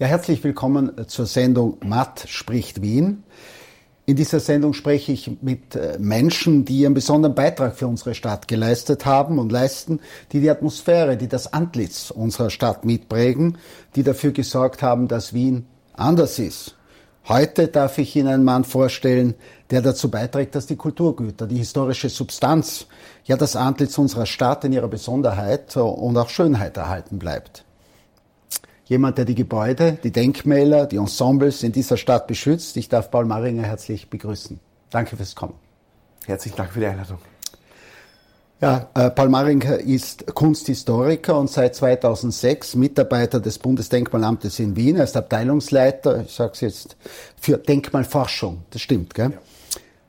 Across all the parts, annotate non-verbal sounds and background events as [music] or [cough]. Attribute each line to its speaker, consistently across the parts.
Speaker 1: Ja, herzlich willkommen zur Sendung Matt spricht Wien. In dieser Sendung spreche ich mit äh, Menschen, die einen besonderen Beitrag für unsere Stadt geleistet haben und leisten, die die Atmosphäre, die das Antlitz unserer Stadt mitprägen, die dafür gesorgt haben, dass Wien anders ist. Heute darf ich Ihnen einen Mann vorstellen, der dazu beiträgt, dass die Kulturgüter, die historische Substanz, ja das Antlitz unserer Stadt in ihrer Besonderheit und auch Schönheit erhalten bleibt jemand, der die Gebäude, die Denkmäler, die Ensembles in dieser Stadt beschützt. Ich darf Paul Maringer herzlich begrüßen. Danke fürs Kommen.
Speaker 2: Herzlichen Dank für die Einladung.
Speaker 1: Ja, äh, Paul Maringer ist Kunsthistoriker und seit 2006 Mitarbeiter des Bundesdenkmalamtes in Wien. Er ist Abteilungsleiter, ich sage es jetzt, für Denkmalforschung. Das stimmt, gell?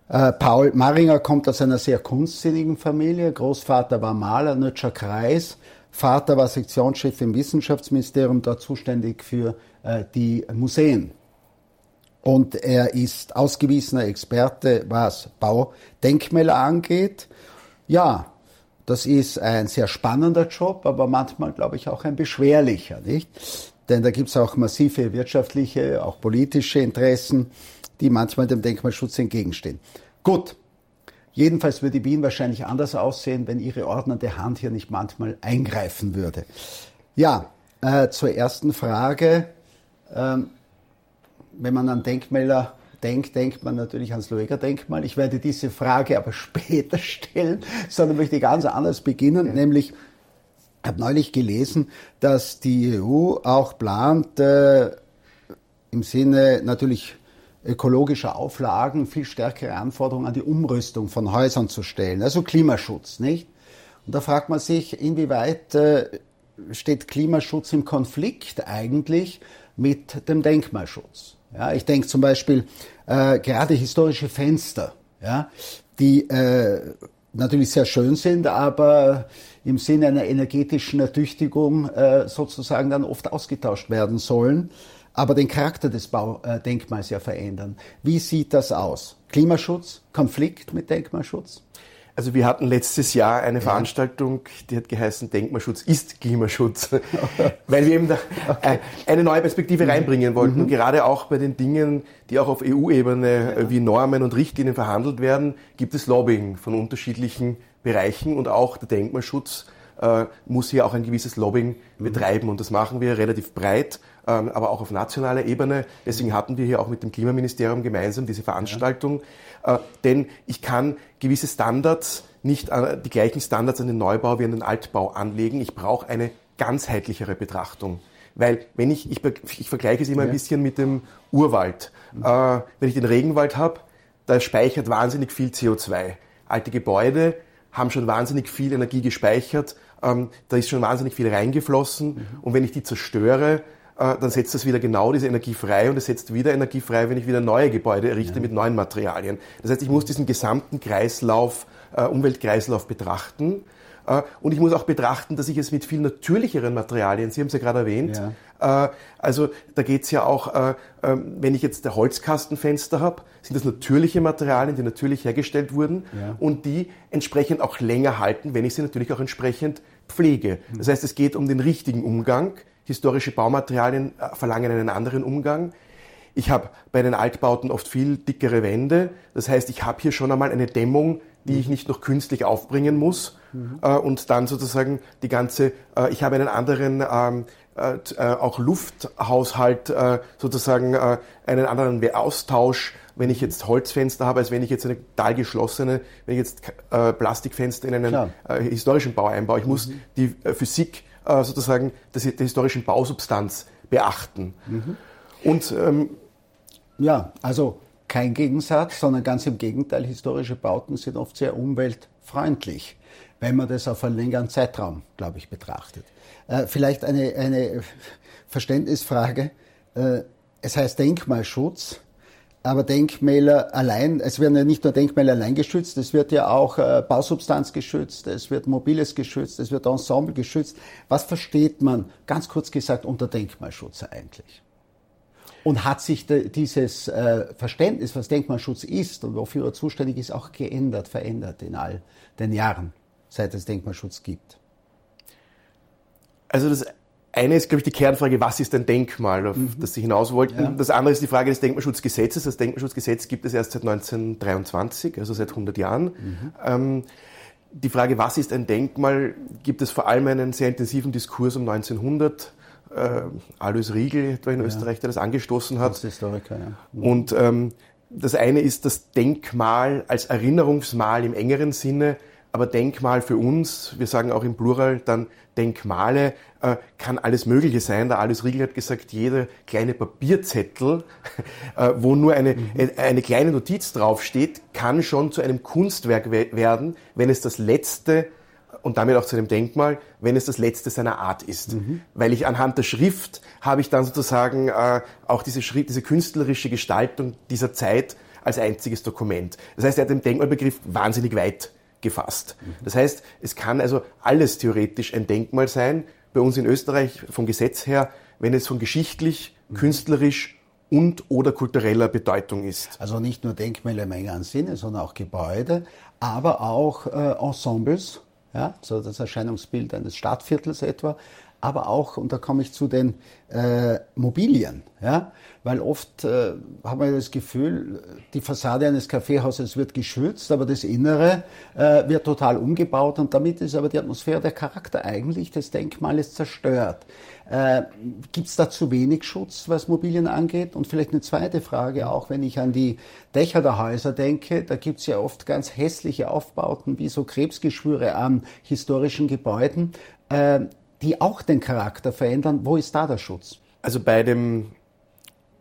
Speaker 1: Ja. Äh, Paul Maringer kommt aus einer sehr kunstsinnigen Familie. Großvater war Maler, Nötscher Kreis. Vater war Sektionschef im Wissenschaftsministerium, dort zuständig für äh, die Museen. Und er ist ausgewiesener Experte, was Baudenkmäler angeht. Ja, das ist ein sehr spannender Job, aber manchmal, glaube ich, auch ein beschwerlicher, nicht? Denn da gibt es auch massive wirtschaftliche, auch politische Interessen, die manchmal dem Denkmalschutz entgegenstehen. Gut, Jedenfalls würde Wien wahrscheinlich anders aussehen, wenn ihre ordnende Hand hier nicht manchmal eingreifen würde. Ja, äh, zur ersten Frage. Ähm, wenn man an Denkmäler denkt, denkt man natürlich ans Lueger-Denkmal. Ich werde diese Frage aber [laughs] später stellen, sondern möchte ganz anders beginnen, ja. nämlich ich habe neulich gelesen, dass die EU auch plant, äh, im Sinne natürlich ökologischer Auflagen viel stärkere Anforderungen an die Umrüstung von Häusern zu stellen, also Klimaschutz, nicht? Und da fragt man sich, inwieweit äh, steht Klimaschutz im Konflikt eigentlich mit dem Denkmalschutz? Ja, ich denke zum Beispiel äh, gerade historische Fenster, ja, die äh, natürlich sehr schön sind, aber im Sinne einer energetischen Ertüchtigung äh, sozusagen dann oft ausgetauscht werden sollen aber den Charakter des Baudenkmals ja verändern. Wie sieht das aus? Klimaschutz, Konflikt mit Denkmalschutz?
Speaker 2: Also wir hatten letztes Jahr eine ja. Veranstaltung, die hat geheißen Denkmalschutz ist Klimaschutz, [laughs] weil wir eben da okay. Äh, eine neue Perspektive mhm. reinbringen wollten. Mhm. Und gerade auch bei den Dingen, die auch auf EU-Ebene ja. wie Normen und Richtlinien verhandelt werden, gibt es Lobbying von unterschiedlichen Bereichen und auch der Denkmalschutz äh, muss hier auch ein gewisses Lobbying mhm. betreiben und das machen wir relativ breit aber auch auf nationaler Ebene. Deswegen hatten wir hier auch mit dem Klimaministerium gemeinsam diese Veranstaltung. Ja. Äh, denn ich kann gewisse Standards, nicht äh, die gleichen Standards an den Neubau wie an den Altbau anlegen. Ich brauche eine ganzheitlichere Betrachtung. Weil wenn ich, ich, ich vergleiche es immer ja. ein bisschen mit dem Urwald. Mhm. Äh, wenn ich den Regenwald habe, da speichert wahnsinnig viel CO2. Alte Gebäude haben schon wahnsinnig viel Energie gespeichert, ähm, da ist schon wahnsinnig viel reingeflossen. Mhm. Und wenn ich die zerstöre, dann setzt das wieder genau diese Energie frei und es setzt wieder Energie frei, wenn ich wieder neue Gebäude errichte ja. mit neuen Materialien. Das heißt, ich muss diesen gesamten Kreislauf, äh, Umweltkreislauf betrachten. Äh, und ich muss auch betrachten, dass ich es mit viel natürlicheren Materialien, Sie haben es ja gerade erwähnt, ja. also da geht es ja auch, ähm, wenn ich jetzt der Holzkastenfenster habe, sind das natürliche Materialien, die natürlich hergestellt wurden ja. und die entsprechend auch länger halten, wenn ich sie natürlich auch entsprechend pflege. Das heißt, es geht um den richtigen Umgang Historische Baumaterialien äh, verlangen einen anderen Umgang. Ich habe bei den Altbauten oft viel dickere Wände. Das heißt, ich habe hier schon einmal eine Dämmung, die ich nicht noch künstlich aufbringen muss. Mhm. Äh, und dann sozusagen die ganze, äh, ich habe einen anderen ähm, auch Lufthaushalt, sozusagen einen anderen Austausch, wenn ich jetzt Holzfenster habe, als wenn ich jetzt eine total geschlossene, wenn ich jetzt Plastikfenster in einen historischen Bau einbaue. Ich muss mhm. die Physik äh, sozusagen das, der historischen Bausubstanz beachten. Mhm.
Speaker 1: Und ähm, ja, also kein Gegensatz, sondern ganz im Gegenteil, historische Bauten sind oft sehr umweltfreundlich, wenn man das auf einen längeren Zeitraum, glaube ich, betrachtet. Äh, vielleicht eine, eine Verständnisfrage. Äh, es heißt Denkmalschutz. Aber Denkmäler allein, es werden ja nicht nur Denkmäler allein geschützt, es wird ja auch äh, Bausubstanz geschützt, es wird Mobiles geschützt, es wird Ensemble geschützt. Was versteht man, ganz kurz gesagt, unter Denkmalschutz eigentlich? Und hat sich de, dieses äh, Verständnis, was Denkmalschutz ist und wofür er zuständig ist, auch geändert, verändert in all den Jahren, seit es Denkmalschutz gibt?
Speaker 2: Also das eine ist, glaube ich, die Kernfrage, was ist ein Denkmal, auf mhm. das Sie hinaus wollten. Ja. Das andere ist die Frage des Denkmalschutzgesetzes. Das Denkmalschutzgesetz gibt es erst seit 1923, also seit 100 Jahren. Mhm. Ähm, die Frage, was ist ein Denkmal, gibt es vor allem einen sehr intensiven Diskurs um 1900. Äh, Alois Riegel etwa in ja. Österreich, der das angestoßen hat. Das Historiker, ja. Mhm. Und ähm, das eine ist das Denkmal als Erinnerungsmal im engeren Sinne, aber Denkmal für uns, wir sagen auch im Plural dann Denkmale, äh, kann alles Mögliche sein. Der Alice Riegel hat gesagt, jeder kleine Papierzettel, [laughs] äh, wo nur eine, mhm. eine kleine Notiz draufsteht, kann schon zu einem Kunstwerk werden, wenn es das letzte und damit auch zu einem Denkmal, wenn es das letzte seiner Art ist. Mhm. Weil ich anhand der Schrift habe ich dann sozusagen äh, auch diese, Schrift, diese künstlerische Gestaltung dieser Zeit als einziges Dokument. Das heißt, er hat den Denkmalbegriff wahnsinnig weit gefasst. Das heißt, es kann also alles theoretisch ein Denkmal sein. Bei uns in Österreich vom Gesetz her, wenn es von geschichtlich, künstlerisch und oder kultureller Bedeutung ist.
Speaker 1: Also nicht nur Denkmäler im engeren Sinne, sondern auch Gebäude, aber auch äh, Ensembles, ja, so das Erscheinungsbild eines Stadtviertels etwa, aber auch, und da komme ich zu den äh, Mobilien, ja, weil oft äh, haben wir das Gefühl, die Fassade eines Kaffeehauses wird geschützt, aber das Innere äh, wird total umgebaut und damit ist aber die Atmosphäre, der Charakter eigentlich des Denkmales zerstört. Äh, Gibt es da zu wenig Schutz, was Mobilien angeht? Und vielleicht eine zweite Frage, auch wenn ich an die Dächer der Häuser denke, da gibt es ja oft ganz hässliche Aufbauten wie so Krebsgeschwüre an historischen Gebäuden. Äh, die auch den Charakter verändern. Wo ist da der Schutz?
Speaker 2: Also bei dem,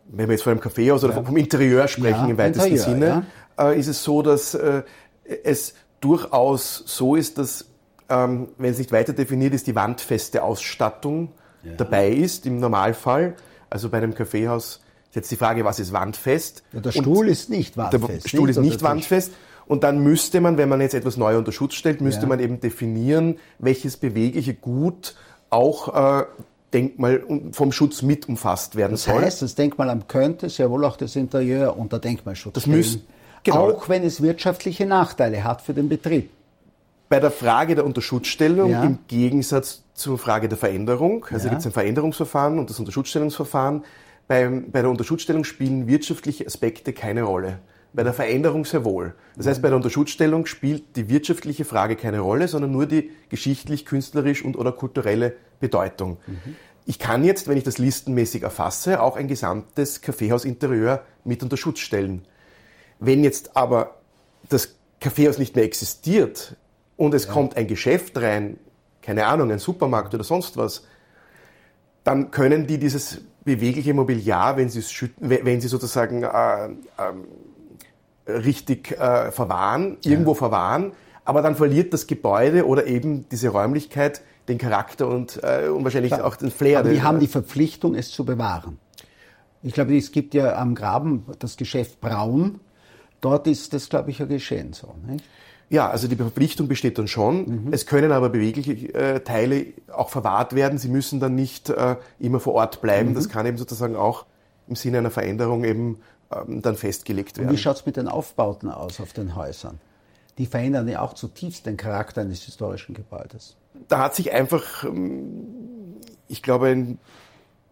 Speaker 2: wenn wir jetzt von einem Kaffeehaus oder ja. vom Interieur sprechen ja, im weitesten Interieur, Sinne, ja. äh, ist es so, dass äh, es durchaus so ist, dass, ähm, wenn es nicht weiter definiert ist, die wandfeste Ausstattung dabei ist im Normalfall. Also bei einem Kaffeehaus ist jetzt die Frage, was ist wandfest?
Speaker 1: der Stuhl Und ist nicht wandfest.
Speaker 2: Der Stuhl nicht, ist nicht wandfest. Und dann müsste man, wenn man jetzt etwas neu unter Schutz stellt, müsste man eben definieren, welches bewegliche Gut auch äh, Denkmal vom Schutz mit umfasst werden
Speaker 1: das
Speaker 2: soll.
Speaker 1: Das heißt, das Denkmalamt könnte sehr wohl auch das Interieur unter Denkmalschutz
Speaker 2: das stellen,
Speaker 1: genau. auch wenn es wirtschaftliche Nachteile hat für den Betrieb.
Speaker 2: Bei der Frage der Unterschutzstellung ja. im Gegensatz zur Frage der Veränderung, also ja. gibt es ein Veränderungsverfahren und das Unterschutzstellungsverfahren. Beim, bei der Unterschutzstellung spielen wirtschaftliche Aspekte keine Rolle bei der Veränderung sehr wohl. Das heißt, bei der Unterschutzstellung spielt die wirtschaftliche Frage keine Rolle, sondern nur die geschichtlich, künstlerisch und oder kulturelle Bedeutung. Mhm. Ich kann jetzt, wenn ich das listenmäßig erfasse, auch ein gesamtes Kaffeehausinterieur mit unter Schutz stellen. Wenn jetzt aber das Kaffeehaus nicht mehr existiert und es ja. kommt ein Geschäft rein, keine Ahnung, ein Supermarkt oder sonst was, dann können die dieses bewegliche Mobiliar, wenn sie es schütten, wenn sie sozusagen äh, äh, richtig äh, verwahren, irgendwo ja. verwahren, aber dann verliert das Gebäude oder eben diese Räumlichkeit den Charakter und, äh, und wahrscheinlich ja. auch den Flair.
Speaker 1: Aber die haben die Verpflichtung, es zu bewahren. Ich glaube, es gibt ja am Graben das Geschäft Braun. Dort ist das, glaube ich, ja geschehen so. Nicht?
Speaker 2: Ja, also die Verpflichtung besteht dann schon. Mhm. Es können aber bewegliche äh, Teile auch verwahrt werden. Sie müssen dann nicht äh, immer vor Ort bleiben. Mhm. Das kann eben sozusagen auch im Sinne einer Veränderung eben ähm, dann festgelegt werden.
Speaker 1: Und wie schaut es mit den Aufbauten aus auf den Häusern? Die verändern ja auch zutiefst den Charakter eines historischen Gebäudes.
Speaker 2: Da hat sich einfach, ähm, ich glaube,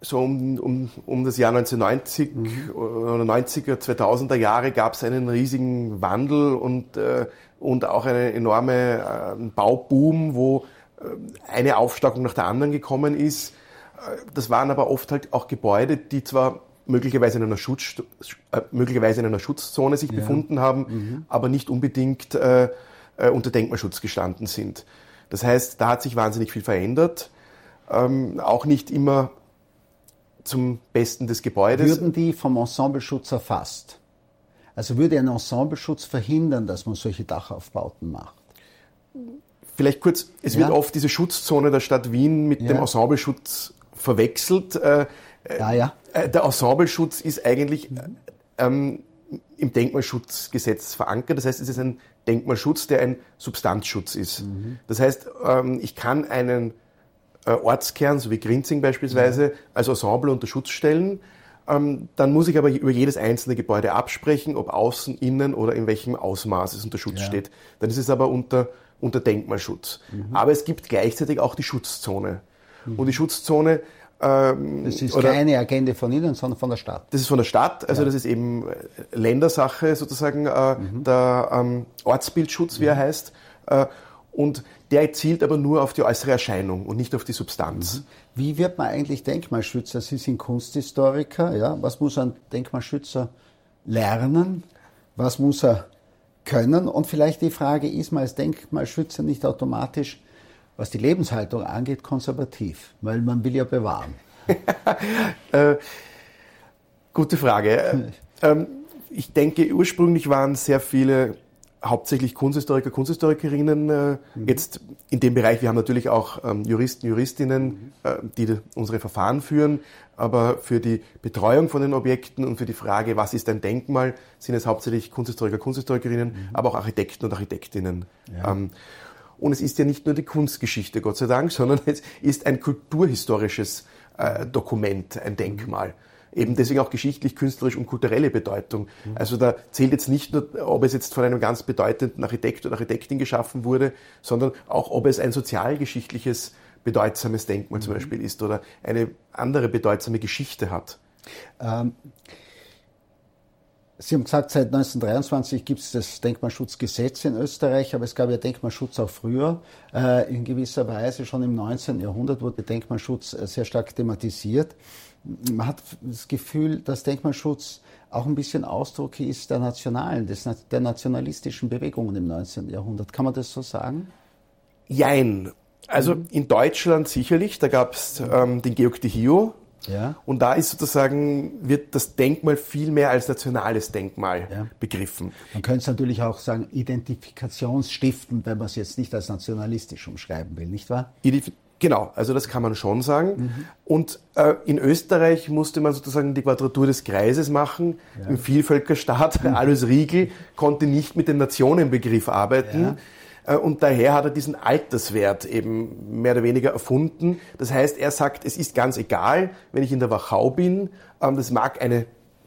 Speaker 2: so um, um, um das Jahr 1990 mhm. oder 90er, 2000er Jahre gab es einen riesigen Wandel und, äh, und auch einen enormen äh, Bauboom, wo äh, eine Aufstockung nach der anderen gekommen ist. Das waren aber oft halt auch Gebäude, die zwar möglicherweise in einer, Schutz, äh, möglicherweise in einer Schutzzone sich ja. befunden haben, mhm. aber nicht unbedingt äh, äh, unter Denkmalschutz gestanden sind. Das heißt, da hat sich wahnsinnig viel verändert, ähm, auch nicht immer zum Besten des Gebäudes.
Speaker 1: Würden die vom Ensembleschutz erfasst? Also würde ein Ensembleschutz verhindern, dass man solche Dachaufbauten macht?
Speaker 2: Vielleicht kurz, es ja. wird oft diese Schutzzone der Stadt Wien mit ja. dem Ensembleschutz verwechselt. Äh,
Speaker 1: ja, ja.
Speaker 2: Äh, der Ensembleschutz ist eigentlich ähm, im Denkmalschutzgesetz verankert. Das heißt, es ist ein Denkmalschutz, der ein Substanzschutz ist. Mhm. Das heißt, ähm, ich kann einen äh, Ortskern, so wie Grinzing beispielsweise, ja. als Ensemble unter Schutz stellen. Ähm, dann muss ich aber über jedes einzelne Gebäude absprechen, ob außen, innen oder in welchem Ausmaß es unter Schutz ja. steht. Dann ist es aber unter, unter Denkmalschutz. Mhm. Aber es gibt gleichzeitig auch die Schutzzone. Und die Schutzzone
Speaker 1: ähm, das ist oder, keine Agenda von Ihnen, sondern von der Stadt.
Speaker 2: Das ist von der Stadt, also ja. das ist eben äh, Ländersache sozusagen, äh, mhm. der ähm, Ortsbildschutz, wie mhm. er heißt. Äh, und der zielt aber nur auf die äußere Erscheinung und nicht auf die Substanz. Mhm.
Speaker 1: Wie wird man eigentlich Denkmalschützer? Sie sind Kunsthistoriker, ja? Was muss ein Denkmalschützer lernen? Was muss er können? Und vielleicht die Frage, ist man als Denkmalschützer nicht automatisch was die Lebenshaltung angeht, konservativ, weil man will ja bewahren. [laughs]
Speaker 2: äh, gute Frage. [laughs] Ähm, ich denke, ursprünglich waren sehr viele hauptsächlich Kunsthistoriker, Kunsthistorikerinnen äh, mhm. jetzt in dem Bereich. Wir haben natürlich auch ähm, Juristen, Juristinnen, mhm. äh, die unsere Verfahren führen, aber für die Betreuung von den Objekten und für die Frage, was ist ein Denkmal, sind es hauptsächlich Kunsthistoriker, Kunsthistorikerinnen, mhm. aber auch Architekten und Architektinnen. Ja. Ähm, und es ist ja nicht nur die Kunstgeschichte, Gott sei Dank, [laughs] sondern es ist ein kulturhistorisches äh, Dokument, ein Denkmal. Eben deswegen auch geschichtlich, künstlerisch und kulturelle Bedeutung. Also da zählt jetzt nicht nur, ob es jetzt von einem ganz bedeutenden Architekt oder Architektin geschaffen wurde, sondern auch, ob es ein sozialgeschichtliches bedeutsames Denkmal zum mhm. Beispiel ist oder eine andere bedeutsame Geschichte hat. Ähm,
Speaker 1: Sie haben gesagt, seit 1923 gibt es das Denkmalschutzgesetz in Österreich, aber es gab ja Denkmalschutz auch früher. Äh, in gewisser Weise schon im 19. Jahrhundert wurde Denkmalschutz äh, sehr stark thematisiert. Man hat das Gefühl, dass Denkmalschutz auch ein bisschen Ausdruck ist der nationalen, des, der nationalistischen Bewegungen im 19. Jahrhundert. Kann man das so sagen?
Speaker 2: Jein. Also mhm. in Deutschland sicherlich, da gab es ähm, den Georg de Hio, ja. Und da ist sozusagen, wird das Denkmal viel mehr als nationales Denkmal ja. begriffen.
Speaker 1: Man könnte es natürlich auch sagen, identifikationsstiftend, wenn man es jetzt nicht als nationalistisch umschreiben will, nicht wahr?
Speaker 2: Genau, also das kann man schon sagen. Mhm. Und äh, in Österreich musste man sozusagen die Quadratur des Kreises machen. Ja. Im Vielvölkerstaat, mhm. [laughs] Alois Riegel konnte nicht mit dem Nationenbegriff arbeiten. Ja. Äh, und daher hat er diesen Alterswert eben mehr oder weniger erfunden. Das heißt, er sagt, es ist ganz egal, wenn ich in der Wachau bin, ähm, das mag eine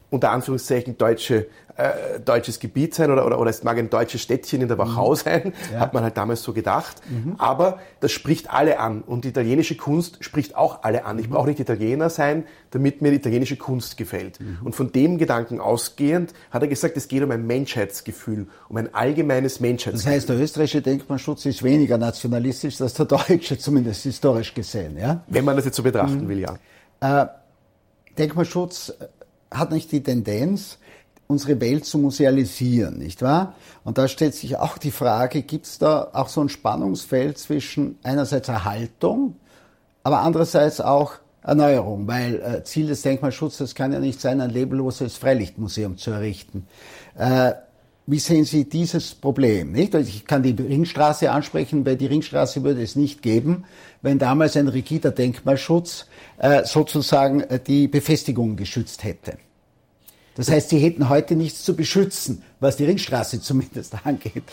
Speaker 2: unter Anführungszeichen deutsche äh, deutsches Gebiet sein oder, oder, oder es mag ein deutsches Städtchen in der Wachau mhm. sein, ja. hat man halt damals so gedacht. Mhm. Aber das spricht alle an und die italienische Kunst spricht auch alle an. Ich mhm. brauche nicht Italiener sein, damit mir die italienische Kunst gefällt. Mhm. Und von dem Gedanken ausgehend hat er gesagt, es geht um ein Menschheitsgefühl, um ein allgemeines Menschheitsgefühl.
Speaker 1: Das heißt, der österreichische Denkmalschutz ist weniger nationalistisch als der deutsche, zumindest historisch gesehen. Ja?
Speaker 2: Wenn man das jetzt so betrachten mhm. will, ja.
Speaker 1: Äh, Denkmalschutz hat nicht die Tendenz, unsere Welt zu musealisieren, nicht wahr? Und da stellt sich auch die Frage, gibt es da auch so ein Spannungsfeld zwischen einerseits Erhaltung, aber andererseits auch Erneuerung, weil äh, Ziel des Denkmalschutzes kann ja nicht sein, ein lebloses Freilichtmuseum zu errichten. Äh, wie sehen Sie dieses Problem? Nicht? Also ich kann die Ringstraße ansprechen, weil die Ringstraße würde es nicht geben, wenn damals ein rigider Denkmalschutz äh, sozusagen äh, die Befestigung geschützt hätte. Das heißt, sie hätten heute nichts zu beschützen, was die Ringstraße [laughs] zumindest angeht.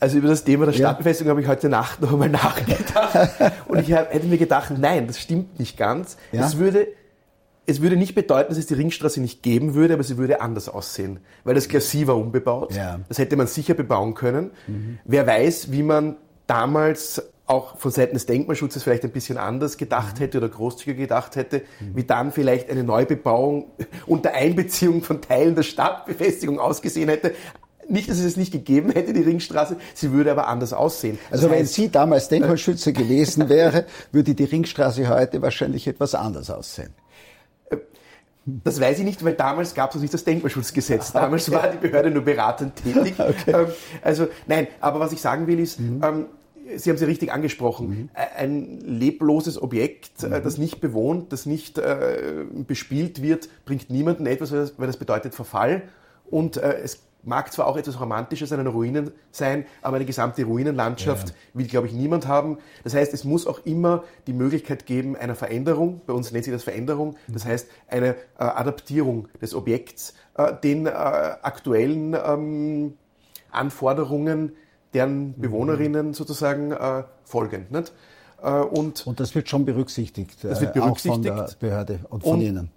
Speaker 2: Also über das Thema der Stadtbefestigung ja. habe ich heute Nacht noch einmal [laughs] nachgedacht. [laughs] Und ich hätte mir gedacht, nein, das stimmt nicht ganz. Ja. Es, würde, es würde nicht bedeuten, dass es die Ringstraße nicht geben würde, aber sie würde anders aussehen. Weil das Glacis war unbebaut. Ja. Das hätte man sicher bebauen können. Mhm. Wer weiß, wie man damals auch von Seiten des Denkmalschutzes vielleicht ein bisschen anders gedacht mhm. hätte oder großzügiger gedacht hätte, wie dann vielleicht eine Neubebauung [laughs] unter Einbeziehung von Teilen der Stadtbefestigung ausgesehen hätte. Nicht, dass es es nicht gegeben hätte, die Ringstraße, sie würde aber anders aussehen.
Speaker 1: Das also wenn Sie damals Denkmalschützer gewesen [laughs] wäre, würde die Ringstraße heute wahrscheinlich etwas anders aussehen.
Speaker 2: Äh, das weiß ich nicht, weil damals gab es noch nicht das Denkmalschutzgesetz. Damals [laughs] okay. war die Behörde nur beratend tätig. Okay. Ähm, also nein, aber was ich sagen will ist, mhm. Ähm, Sie haben sie richtig angesprochen. Mhm. Ein lebloses Objekt, äh, mhm. das nicht bewohnt, das nicht äh, bespielt wird, bringt niemanden etwas, weil das bedeutet Verfall. Und äh, es mag zwar auch etwas Romantisches an einer Ruine sein, aber eine gesamte Ruinenlandschaft ja. will, glaube ich, niemand haben. Das heißt, es muss auch immer die Möglichkeit geben einer Veränderung. Bei uns nennt sich das Veränderung. Das mhm. heißt, eine äh, Adaptierung des Objekts äh, den äh, aktuellen ähm, Anforderungen deren mhm. Bewohnerinnen sozusagen äh, folgen. Nicht?
Speaker 1: Äh, und, und das wird schon berücksichtigt, das wird berücksichtigt. Äh, von der Behörde und von und, Ihnen.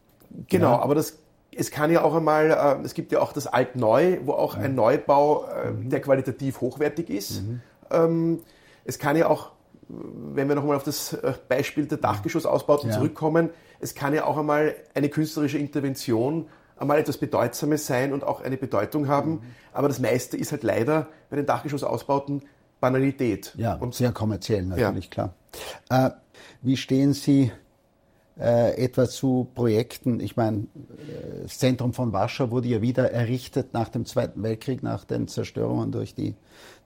Speaker 2: Genau, ja. aber das, es kann ja auch einmal, äh, es gibt ja auch das Alt-Neu, wo auch mhm. ein Neubau, äh, mhm. der qualitativ hochwertig ist. Mhm. Ähm, es kann ja auch wenn wir nochmal auf das äh, Beispiel der Dachgeschossausbauten ja. zurückkommen, es kann ja auch einmal eine künstlerische Intervention einmal etwas Bedeutsames sein und auch eine Bedeutung haben. Mhm. Aber das meiste ist halt leider bei den Dachgeschossausbauten Banalität.
Speaker 1: Ja, und sehr kommerziell natürlich, ja. klar. Äh, wie stehen Sie äh, etwa zu Projekten? Ich meine, äh, das Zentrum von Warschau wurde ja wieder errichtet nach dem Zweiten Weltkrieg, nach den Zerstörungen durch, die,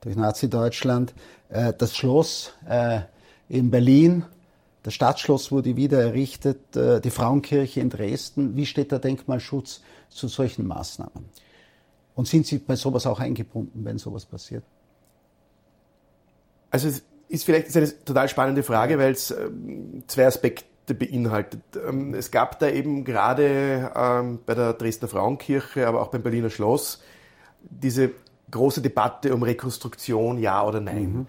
Speaker 1: durch Nazi-Deutschland. Äh, das Schloss äh, in Berlin das Stadtschloss wurde wieder errichtet, äh, die Frauenkirche in Dresden. Wie steht der Denkmalschutz zu solchen Maßnahmen? Und sind Sie bei sowas auch eingebunden, wenn sowas passiert?
Speaker 2: Also es ist vielleicht eine total spannende Frage, weil es ähm, zwei Aspekte beinhaltet. Ähm, es gab da eben gerade ähm, bei der Dresdner Frauenkirche, aber auch beim Berliner Schloss diese große Debatte um Rekonstruktion, ja oder nein. Mhm.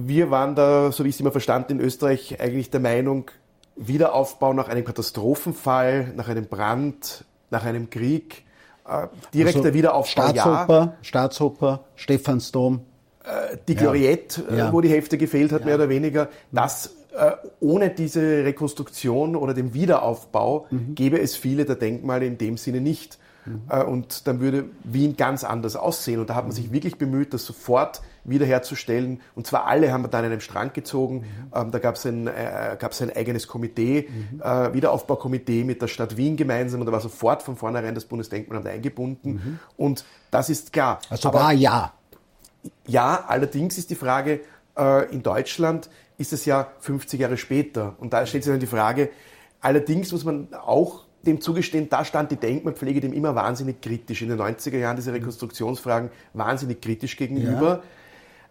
Speaker 2: Wir waren da, so wie ich es immer verstanden, in Österreich eigentlich der Meinung, Wiederaufbau nach einem Katastrophenfall, nach einem Brand, nach einem Krieg, äh, direkter also Wiederaufbau.
Speaker 1: Staatsoper, ja. Staatsoper, Stephansdom.
Speaker 2: Äh, die Gloriette, ja. äh, ja. wo die Hälfte gefehlt hat, mehr oder weniger. Das äh, ohne diese Rekonstruktion oder den Wiederaufbau mhm. gäbe es viele der Denkmale in dem Sinne nicht. Mhm. Äh, und dann würde Wien ganz anders aussehen. Und da hat man sich wirklich bemüht, das sofort wiederherzustellen. Und zwar alle haben wir da an einem Strang gezogen. Mhm. Da gab es ein, äh, gab's ein eigenes Komitee, mhm. äh, Wiederaufbaukomitee mit der Stadt Wien gemeinsam. Und da war sofort von vornherein das Bundesdenkmalamt eingebunden. Mhm. Und das ist klar.
Speaker 1: Also Aber, war ja.
Speaker 2: Ja, allerdings ist die Frage, äh, in Deutschland ist es ja 50 Jahre später. Und da stellt sich dann die Frage, allerdings muss man auch dem zugestehen, da stand die Denkmalpflege dem immer wahnsinnig kritisch. In den 90er Jahren diese Rekonstruktionsfragen wahnsinnig kritisch gegenüber. Ja.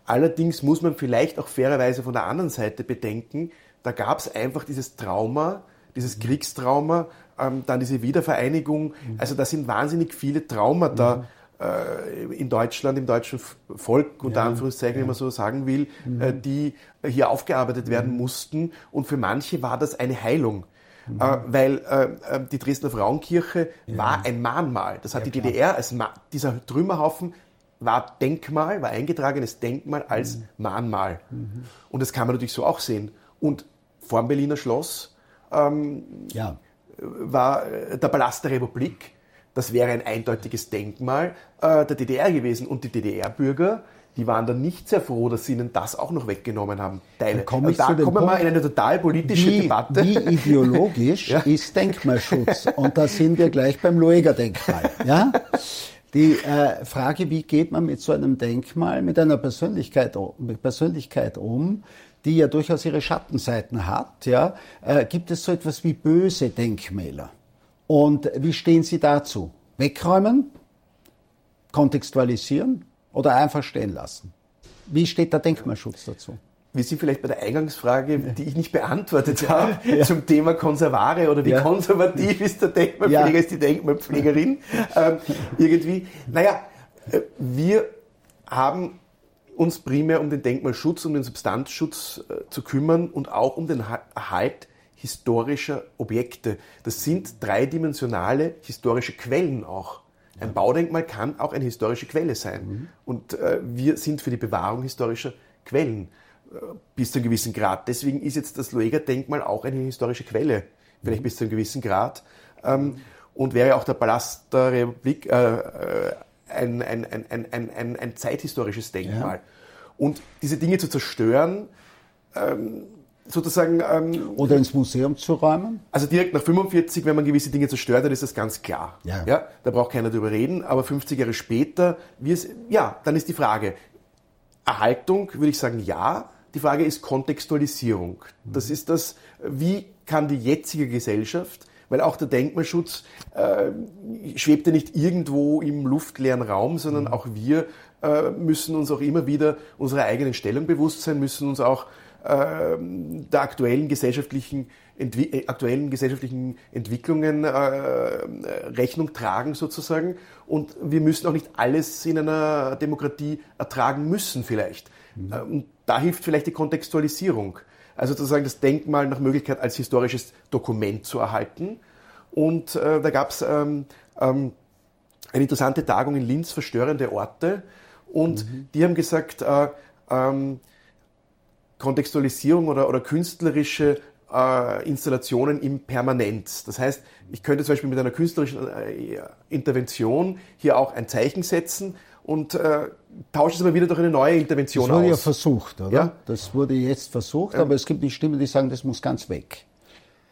Speaker 2: Allerdings muss man vielleicht auch fairerweise von der anderen Seite bedenken, da gab es einfach dieses Trauma, dieses mhm. Kriegstrauma, ähm, dann diese Wiedervereinigung. Mhm. Also da sind wahnsinnig viele Traumata mhm. äh, in Deutschland, im deutschen Volk, unter ja, Anführungszeichen, ja. wenn man so sagen will, mhm. äh, die hier aufgearbeitet werden mhm. mussten. Und für manche war das eine Heilung. Mhm. Äh, weil äh, die Dresdner Frauenkirche ja. war ein Mahnmal. Das hat die. DDR als Ma dieser Trümmerhaufen war Denkmal, war eingetragenes Denkmal als mhm. Mahnmal. Mhm. Und das kann man natürlich so auch sehen. Und vor dem Berliner Schloss ähm, ja. war der Palast der Republik. Das wäre ein eindeutiges Denkmal äh, der DDR gewesen. Und die DDR-Bürger, die waren dann nicht sehr froh, dass sie ihnen das auch noch weggenommen haben.
Speaker 1: Teile. Komm da kommen wir mal in eine total politische wie, Debatte. Wie ideologisch [laughs] ja? ist Denkmalschutz? Und da sind wir gleich beim Lueger-Denkmal. Ja? [laughs] Die äh, Frage, wie geht man mit so einem Denkmal, mit einer Persönlichkeit, mit Persönlichkeit um, die ja durchaus ihre Schattenseiten hat, ja, äh, gibt es so etwas wie böse Denkmäler? Und wie stehen Sie dazu? Wegräumen? Kontextualisieren? oder einfach stehen lassen. Wie steht der Denkmalschutz dazu?
Speaker 2: Wir sind vielleicht bei der Eingangsfrage, die ich nicht beantwortet [laughs] habe, ja. zum Thema Konservare oder wie ja. konservativ ist der Denkmalpfleger, ja. ist die Denkmalpflegerin. Ähm, irgendwie, naja, äh, wir haben uns primär um den Denkmalschutz, um den Substanzschutz äh, zu kümmern und auch um den Erhalt historischer Objekte. Das sind dreidimensionale historische Quellen auch. Ein Baudenkmal kann auch eine historische Quelle sein. Mhm. Und äh, wir sind für die Bewahrung historischer Quellen bis zu einem gewissen Grad. Deswegen ist jetzt das Lueger-Denkmal auch eine historische Quelle, vielleicht bis zu einem gewissen Grad. Ähm, und wäre auch der Palast der Republik äh, äh ein, ein, ein, ein, ein, ein, zeithistorisches Denkmal. Ja. Und diese Dinge zu zerstören, ähm, sozusagen. Ähm,
Speaker 1: Oder ins Museum zu räumen?
Speaker 2: Also direkt nach 45, wenn man gewisse Dinge zerstört hat, ist das ganz klar. Ja. ja da braucht keiner drüber reden. Aber 50 Jahre später, wie es, ja, dann ist die Frage, Erhaltung, würde ich sagen, ja. Die Frage ist Kontextualisierung. Das mhm. ist das, wie kann die jetzige Gesellschaft weil auch der Denkmalschutz äh, schwebt ja nicht irgendwo im luftleeren Raum, sondern mhm. auch wir äh, müssen uns auch immer wieder unserer eigenen Stellung bewusst sein, müssen uns auch ähm, der aktuellen gesellschaftlichen, Entwi äh, aktuellen gesellschaftlichen Entwicklungen äh, Rechnung tragen sozusagen. Und wir müssen auch nicht alles in einer Demokratie ertragen müssen vielleicht. Mhm. Äh, und da hilft vielleicht die Kontextualisierung. Also sozusagen das Denkmal nach Möglichkeit als historisches Dokument zu erhalten. Und äh, da gab es ähm, ähm, eine interessante Tagung in Linz, verstörende Orte. Und mhm. die haben gesagt, äh, ähm, Kontextualisierung oder, oder künstlerische äh, Installationen im Permanent. Das heißt, ich könnte zum Beispiel mit einer künstlerischen äh, Intervention hier auch ein Zeichen setzen und äh, tausche es aber wieder durch eine neue Intervention aus.
Speaker 1: Das wurde
Speaker 2: aus.
Speaker 1: ja versucht, oder? Ja? Das wurde jetzt versucht, aber es gibt die Stimmen, die sagen, das muss ganz weg.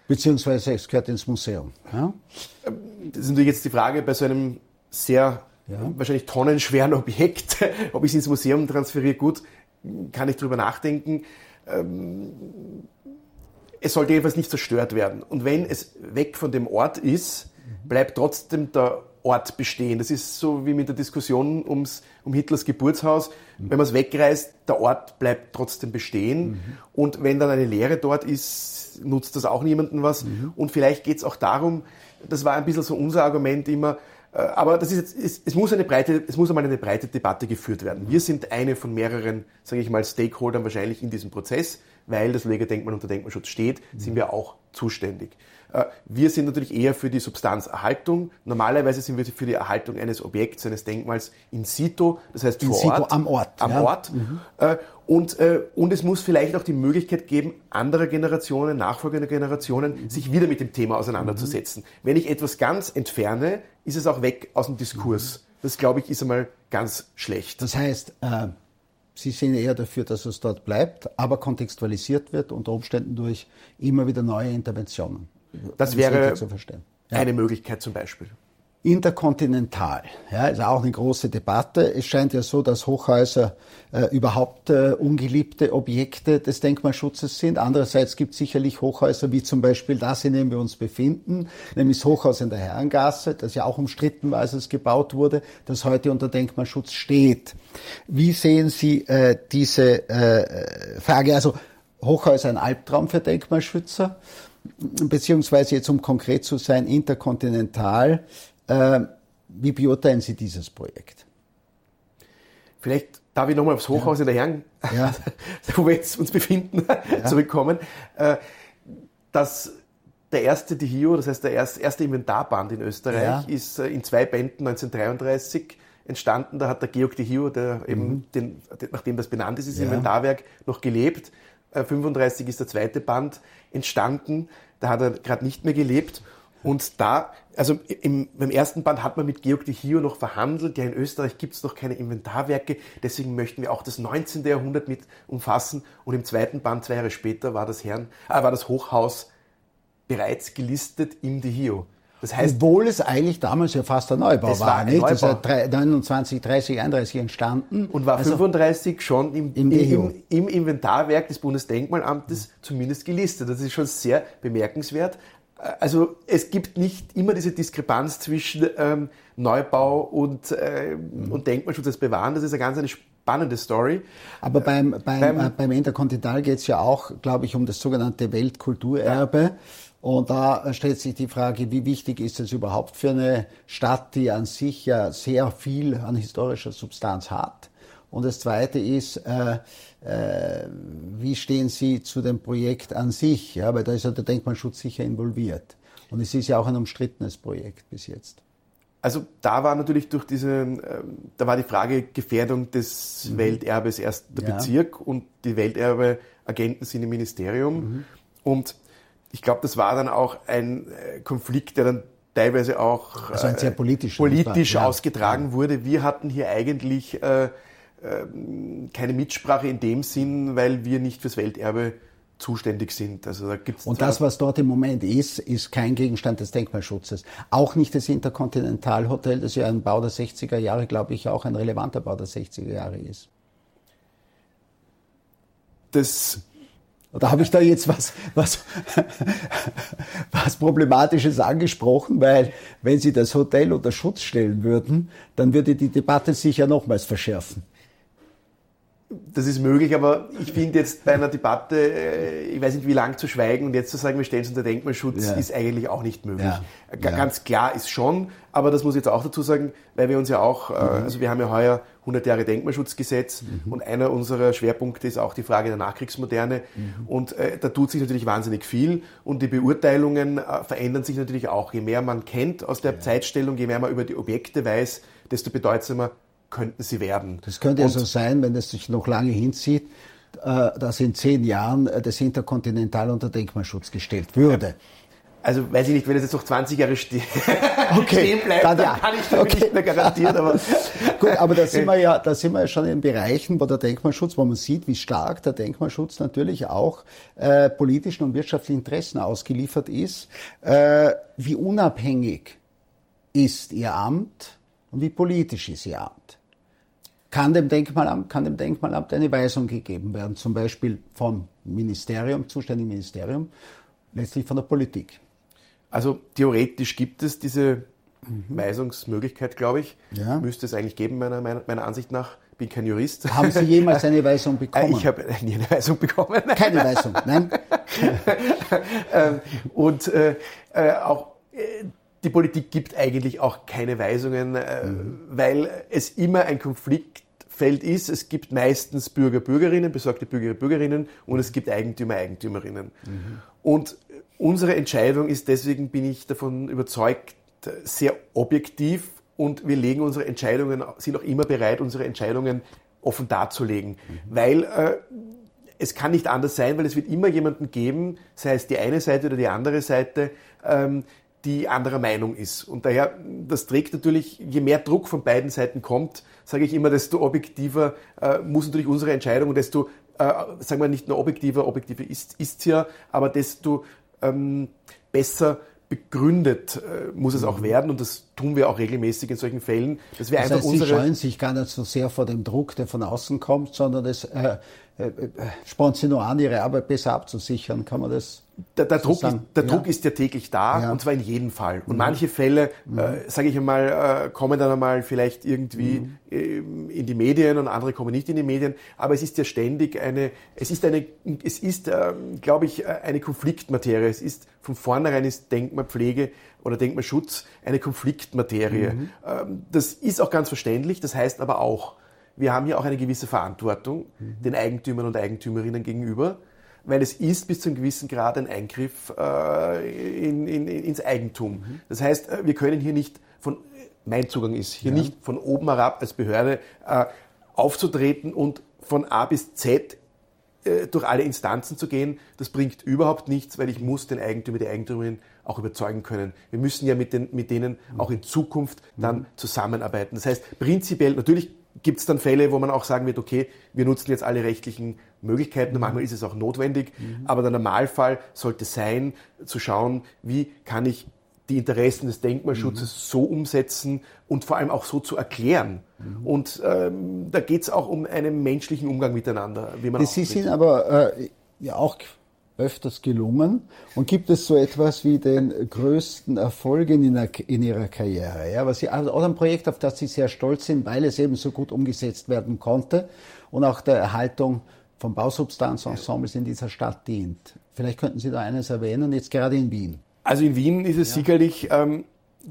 Speaker 1: Beziehungsweise es gehört ins Museum. Ja?
Speaker 2: Das ist natürlich jetzt die Frage bei so einem sehr ja. wahrscheinlich tonnenschweren [laughs] Objekt, ob ich es ins Museum transferiere, gut, kann ich drüber nachdenken. Ähm, es sollte jedenfalls nicht zerstört werden. Und wenn es weg von dem Ort ist, bleibt trotzdem der Ort bestehen. Das ist so wie mit der Diskussion ums, um Hitlers Geburtshaus. Wenn man es wegreißt, der Ort bleibt trotzdem bestehen. Mhm. Und wenn dann eine Lehre dort ist, nutzt das auch niemandem was. Mhm. Und vielleicht geht es auch darum, das war ein bisschen so unser Argument immer, äh, aber das ist jetzt, es, es, muss eine breite, es muss einmal eine breite Debatte geführt werden. Wir sind eine von mehreren, sage ich mal, Stakeholdern wahrscheinlich in diesem Prozess, weil das Legedenkmal unter Denkmalschutz steht, sind wir auch zuständig. Äh, wir sind natürlich eher für die Substanzerhaltung. Normalerweise sind wir für die Erhaltung eines Objekts, eines Denkmals in situ, das heißt in vor situ, Ort.
Speaker 1: Am Ort.
Speaker 2: Am ja. Ort. Mhm. Äh, und, und es muss vielleicht auch die Möglichkeit geben, anderer Generationen, nachfolgender Generationen, sich wieder mit dem Thema auseinanderzusetzen. Mhm. Wenn ich etwas ganz entferne, ist es auch weg aus dem Diskurs. Das, glaube ich, ist einmal ganz schlecht.
Speaker 1: Das heißt, äh, Sie sind eher dafür, dass es dort bleibt, aber kontextualisiert wird, unter Umständen durch immer wieder neue Interventionen.
Speaker 2: Das wäre eine Möglichkeit zum Beispiel.
Speaker 1: Interkontinental, ja, ist auch eine große Debatte. Es scheint ja so, dass Hochhäuser äh, überhaupt äh, ungeliebte Objekte des Denkmalschutzes sind. Andererseits gibt es sicherlich Hochhäuser wie zum Beispiel das, in dem wir uns befinden, nämlich das Hochhaus in der Herrengasse, das ja auch umstritten war, als es gebaut wurde, das heute unter Denkmalschutz steht. Wie sehen Sie äh, diese äh, Frage? Also Hochhäuser ein Albtraum für Denkmalschützer, beziehungsweise jetzt um konkret zu sein, interkontinental äh, wie beurteilen Sie dieses Projekt?
Speaker 2: Vielleicht darf ich nochmal aufs Hochhaus ja. in der Herren, ja. [laughs] wo wir jetzt uns befinden, ja. zurückkommen. Äh, dass der erste Dihio, das heißt der erste Inventarband in Österreich, ist äh, in zwei Bänden 1933 entstanden. Da hat der Georg Dihio, der eben mhm. den, nachdem das benannt ist, dieses Inventarwerk, noch gelebt. 35 ist der zweite Band entstanden. Da hat er gerade nicht mehr gelebt. Und da, also im, beim ersten Band hat man mit Georg de Hio noch verhandelt, ja in Österreich gibt es noch keine Inventarwerke, deswegen möchten wir auch das 19. Jahrhundert mit umfassen. Und im zweiten Band, zwei Jahre später, war das, Herrn, äh, war das Hochhaus bereits gelistet im de Hio.
Speaker 1: Das heißt, Obwohl es eigentlich damals ja fast ein Neubau war, war nicht? Neubau. Das ist 29, 30, 31 entstanden.
Speaker 2: Und war also 35 schon im, im, im, im, Inventarwerk des Bundesdenkmalamtes zumindest gelistet. Das ist schon sehr bemerkenswert also es gibt nicht immer diese Diskrepanz zwischen ähm, Neubau und, äh, mhm. und Denkmalschutz als Bewahren. Das ist eine ganz eine spannende Story.
Speaker 1: Aber beim, beim, beim, äh, beim Interkontinental geht es ja auch, glaube ich, um das sogenannte Weltkulturerbe. Ja. Und da stellt sich die Frage, wie wichtig ist es überhaupt für eine Stadt, die an sich ja sehr viel an historischer Substanz hat? Und das Zweite ist, äh, äh, wie stehen Sie zu dem Projekt an sich? Ja, weil da ist ja der Denkmalschutz sicher involviert. Und es ist ja auch ein umstrittenes Projekt bis jetzt.
Speaker 2: Also da war natürlich durch diese, ähm, da war die Frage Gefährdung des mhm. Welterbes erst der ja. Bezirk und die Welterbeagenten sind im Ministerium. Mhm. Und ich glaube, das war dann auch ein äh, Konflikt, der dann teilweise auch
Speaker 1: also ein sehr politisch,
Speaker 2: politisch ja. ausgetragen ja. wurde. Wir hatten hier eigentlich äh, ähm, keine Mitsprache in dem Sinn, weil wir nicht fürs Welterbe zuständig sind.
Speaker 1: Also da gibt's und das, was dort im Moment ist, ist kein Gegenstand des Denkmalschutzes. Auch nicht das Interkontinental Hotel, das ja ein Bau der 60er Jahre, glaube ich, auch ein relevanter Bau der 60er Jahre ist.
Speaker 2: Das
Speaker 1: oder habe ich da jetzt was, was, was Problematisches angesprochen? Weil wenn Sie das Hotel unter Schutz stellen würden, dann würde die Debatte sich ja nochmals verschärfen.
Speaker 2: Das ist möglich, aber ich finde jetzt bei einer Debatte, äh, ich weiß nicht wie lang zu schweigen und jetzt zu sagen, wir stellen es unter Denkmalschutz, ja. ist eigentlich auch nicht möglich. Ja. Ganz klar ist schon, aber das muss ich jetzt auch dazu sagen, weil wir uns ja auch, äh, mhm. also wir haben ja heuer 100 Jahre Denkmalschutzgesetz mhm. und einer unserer Schwerpunkte ist auch die Frage der Nachkriegsmoderne mhm. und äh, da tut sich natürlich wahnsinnig viel und die Beurteilungen äh, verändern sich natürlich auch. Je mehr man kennt aus der ja. Zeitstellung, je mehr man über die Objekte weiß, desto bedeutsamer könnten sie werden.
Speaker 1: Das könnte ja so sein, wenn es sich noch lange hinzieht, äh, dass in zehn Jahren äh, das Interkontinental unter Denkmalschutz gestellt würde.
Speaker 2: Also weiß ich nicht, wenn es jetzt noch 20 Jahre ste [laughs]
Speaker 1: okay,
Speaker 2: stehen bleibt, dann, dann kann ich das okay. nicht mehr garantieren. Aber [laughs]
Speaker 1: Gut, aber da [laughs] sind, wir ja, da sind wir ja schon in Bereichen, wo der Denkmalschutz, wo man sieht, wie stark der Denkmalschutz natürlich auch äh, politischen und wirtschaftlichen Interessen ausgeliefert ist, äh, wie unabhängig ist Ihr Amt und wie politisch ist Ihr Amt. Kann dem, Denkmalamt, kann dem Denkmalamt eine Weisung gegeben werden, zum Beispiel vom Ministerium, zuständigen Ministerium, letztlich von der Politik.
Speaker 2: Also theoretisch gibt es diese. Weisungsmöglichkeit, glaube ich. Ja. Müsste es eigentlich geben, meiner, meiner, Ansicht nach. Ich bin kein Jurist.
Speaker 1: Haben Sie jemals eine Weisung [laughs] bekommen?
Speaker 2: Ich habe [laughs] nie eine Weisung bekommen.
Speaker 1: Keine Weisung, nein. [laughs]
Speaker 2: Ähm, und äh, äh, auch äh, die Politik gibt eigentlich auch keine Weisungen, mhm. weil es immer ein Konfliktfeld ist. Es gibt meistens Bürger, Bürgerinnen, besorgte Bürger, Bürgerinnen und es gibt Eigentümer, Eigentümerinnen. Mhm. Und unsere Entscheidung ist deswegen, bin ich davon überzeugt, sehr objektiv und wir legen unsere Entscheidungen, sind auch immer bereit, unsere Entscheidungen offen darzulegen, mhm. weil äh, es kann nicht anders sein, weil es wird immer jemanden geben, sei es die eine Seite oder die andere Seite, ähm, die anderer Meinung ist. Und daher, das trägt natürlich, je mehr Druck von beiden Seiten kommt, sage ich immer, desto objektiver äh, muss natürlich unsere Entscheidung und desto, äh, sagen wir nicht nur objektiver, objektiver ist, ist ja, aber desto ähm, besser begründet äh, muss es auch mhm. werden und das tun wir auch regelmäßig in solchen Fällen.
Speaker 1: Dass wir das einfach heißt, unsere Sie scheuen sich gar nicht so sehr vor dem Druck, der von außen kommt, sondern es äh spornt Sie nur an, Ihre Arbeit besser abzusichern. Kann man das
Speaker 2: der, der, Druck, ist, der ja. Druck ist ja täglich da ja. und zwar in jedem Fall. Und mhm. manche Fälle, mhm. äh, sage ich einmal, äh, kommen dann einmal vielleicht irgendwie mhm. äh, in die Medien und andere kommen nicht in die Medien. Aber es ist ja ständig eine, es ist eine, es ist, äh, glaube ich, äh, eine Konfliktmaterie. Es ist von vornherein ist Denkmalpflege oder Denkmalschutz eine Konfliktmaterie. Mhm. Ähm, das ist auch ganz verständlich. Das heißt aber auch, wir haben hier auch eine gewisse Verantwortung mhm. den Eigentümern und Eigentümerinnen gegenüber weil es ist bis zu einem gewissen Grad ein Eingriff äh, in, in, ins Eigentum. Mhm. Das heißt, äh, wir können hier nicht von, mein Zugang ist hier ja. nicht von oben herab als Behörde äh, aufzutreten und von A bis Z äh, durch alle Instanzen zu gehen, das bringt überhaupt nichts, weil ich muss den Eigentümer, die Eigentümerin auch überzeugen können. Wir müssen ja mit, den, mit denen auch in Zukunft dann mhm. zusammenarbeiten. Das heißt, prinzipiell, natürlich gibt es dann Fälle, wo man auch sagen wird, okay, wir nutzen jetzt alle rechtlichen Möglichkeiten und manchmal ist es auch notwendig, mhm. aber der Normalfall sollte sein, zu schauen, wie kann ich die Interessen des Denkmalschutzes mhm. so umsetzen und vor allem auch so zu erklären. Mhm. Und ähm, da geht es auch um einen menschlichen Umgang miteinander.
Speaker 1: Wie man Sie sind aber äh, ja auch öfters gelungen. Und gibt es so etwas wie den größten Erfolg in, in Ihrer Karriere? Ja, was Sie, also auch ein Projekt, auf das Sie sehr stolz sind, weil es eben so gut umgesetzt werden konnte und auch der Erhaltung von Bausubstanzensembles in dieser Stadt dient. Vielleicht könnten Sie da eines erwähnen, jetzt gerade in Wien.
Speaker 2: Also in Wien ist es ja. sicherlich ähm,